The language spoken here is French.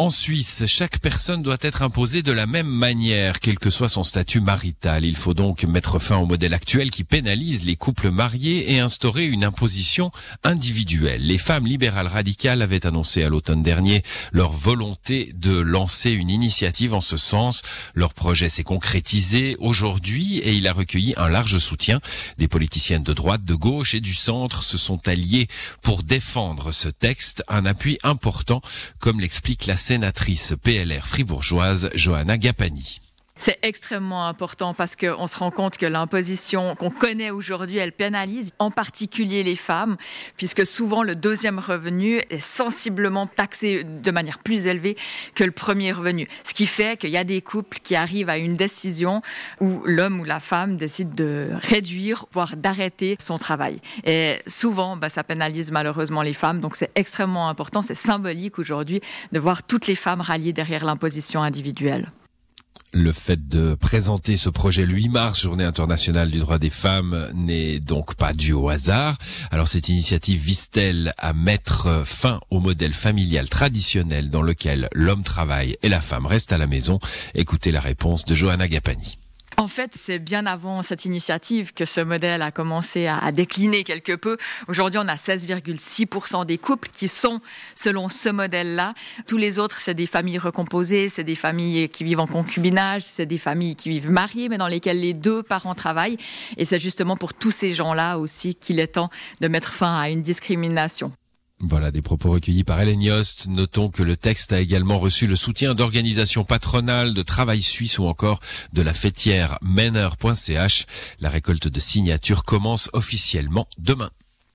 En Suisse, chaque personne doit être imposée de la même manière, quel que soit son statut marital. Il faut donc mettre fin au modèle actuel qui pénalise les couples mariés et instaurer une imposition individuelle. Les femmes libérales radicales avaient annoncé à l'automne dernier leur volonté de lancer une initiative en ce sens. Leur projet s'est concrétisé aujourd'hui et il a recueilli un large soutien. Des politiciennes de droite, de gauche et du centre se sont alliés pour défendre ce texte, un appui important, comme l'explique la sénatrice PLR fribourgeoise Johanna Gapani. C'est extrêmement important parce qu'on se rend compte que l'imposition qu'on connaît aujourd'hui, elle pénalise en particulier les femmes, puisque souvent le deuxième revenu est sensiblement taxé de manière plus élevée que le premier revenu. Ce qui fait qu'il y a des couples qui arrivent à une décision où l'homme ou la femme décide de réduire, voire d'arrêter son travail. Et souvent, bah, ça pénalise malheureusement les femmes, donc c'est extrêmement important, c'est symbolique aujourd'hui de voir toutes les femmes ralliées derrière l'imposition individuelle. Le fait de présenter ce projet le 8 mars, journée internationale du droit des femmes, n'est donc pas dû au hasard. Alors cette initiative vise-t-elle à mettre fin au modèle familial traditionnel dans lequel l'homme travaille et la femme reste à la maison? Écoutez la réponse de Johanna Gapani. En fait, c'est bien avant cette initiative que ce modèle a commencé à, décliner quelque peu. Aujourd'hui, on a 16,6% des couples qui sont selon ce modèle-là. Tous les autres, c'est des familles recomposées, c'est des familles qui vivent en concubinage, c'est des familles qui vivent mariées, mais dans lesquelles les deux parents travaillent. Et c'est justement pour tous ces gens-là aussi qu'il est temps de mettre fin à une discrimination. Voilà des propos recueillis par Hélène Yost. Notons que le texte a également reçu le soutien d'organisations patronales, de Travail Suisse ou encore de la fêtière Meneur.ch. La récolte de signatures commence officiellement demain.